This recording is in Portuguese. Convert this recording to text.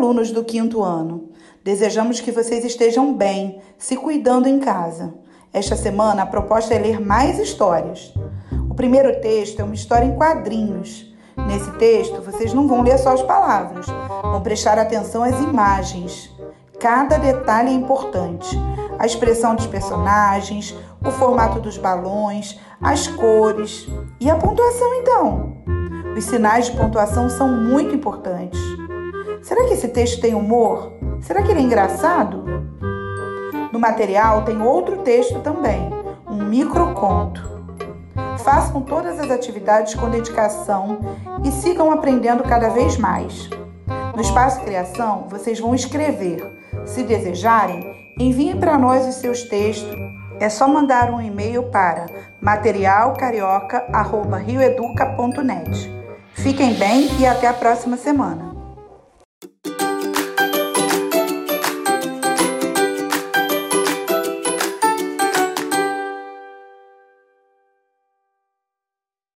alunos do quinto ano. Desejamos que vocês estejam bem, se cuidando em casa. Esta semana a proposta é ler mais histórias. O primeiro texto é uma história em quadrinhos. Nesse texto, vocês não vão ler só as palavras, vão prestar atenção às imagens. Cada detalhe é importante. A expressão dos personagens, o formato dos balões, as cores e a pontuação, então. Os sinais de pontuação são muito importantes. Será que esse texto tem humor? Será que ele é engraçado? No material tem outro texto também, um microconto. Façam todas as atividades com dedicação e sigam aprendendo cada vez mais. No espaço Criação, vocês vão escrever. Se desejarem, enviem para nós os seus textos. É só mandar um e-mail para materialcarioca.rioeduca.net. Fiquem bem e até a próxima semana.